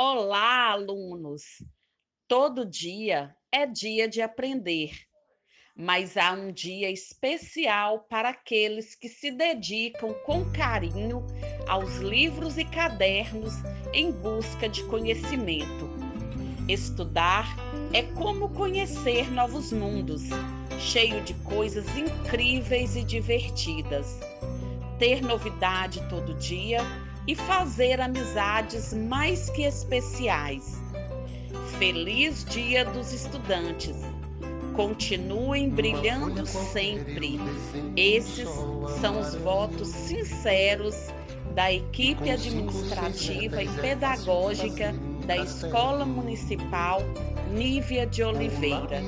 Olá, alunos! Todo dia é dia de aprender, mas há um dia especial para aqueles que se dedicam com carinho aos livros e cadernos em busca de conhecimento. Estudar é como conhecer novos mundos, cheio de coisas incríveis e divertidas. Ter novidade todo dia e fazer amizades mais que especiais. Feliz Dia dos Estudantes! Continuem brilhando sempre. Esses são os votos sinceros da equipe administrativa e pedagógica da Escola Municipal Nívia de Oliveira.